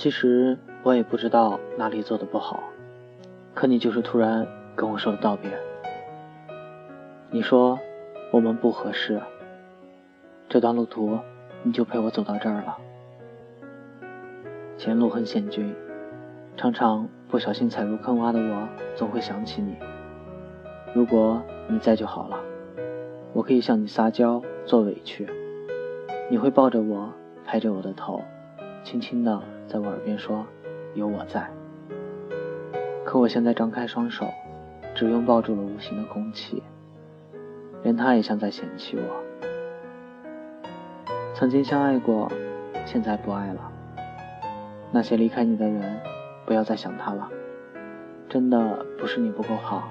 其实我也不知道哪里做的不好，可你就是突然跟我说了道别。你说我们不合适，这段路途你就陪我走到这儿了。前路很险峻，常常不小心踩入坑洼的我，总会想起你。如果你在就好了，我可以向你撒娇做委屈，你会抱着我，拍着我的头，轻轻的在我耳边说：“有我在。”可我现在张开双手，只拥抱住了无形的空气。连他也像在嫌弃我。曾经相爱过，现在不爱了。那些离开你的人，不要再想他了。真的不是你不够好，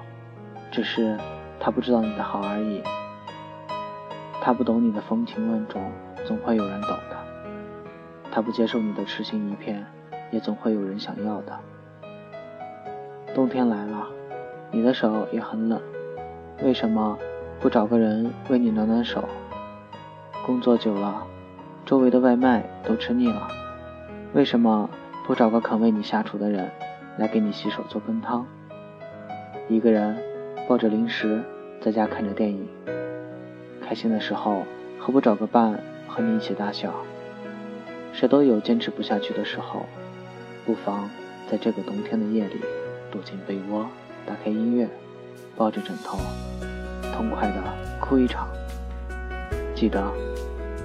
只是他不知道你的好而已。他不懂你的风情万种，总会有人懂的。他不接受你的痴心一片，也总会有人想要的。冬天来了，你的手也很冷，为什么？不找个人为你暖暖手。工作久了，周围的外卖都吃腻了，为什么不找个肯为你下厨的人来给你洗手做羹汤？一个人抱着零食在家看着电影，开心的时候何不找个伴和你一起大笑？谁都有坚持不下去的时候，不妨在这个冬天的夜里躲进被窝，打开音乐，抱着枕头。痛快的哭一场，记得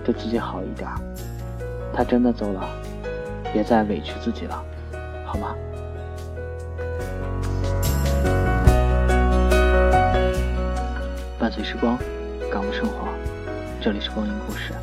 对自己好一点。他真的走了，别再委屈自己了，好吗？伴随时光，感悟生活，这里是光阴故事。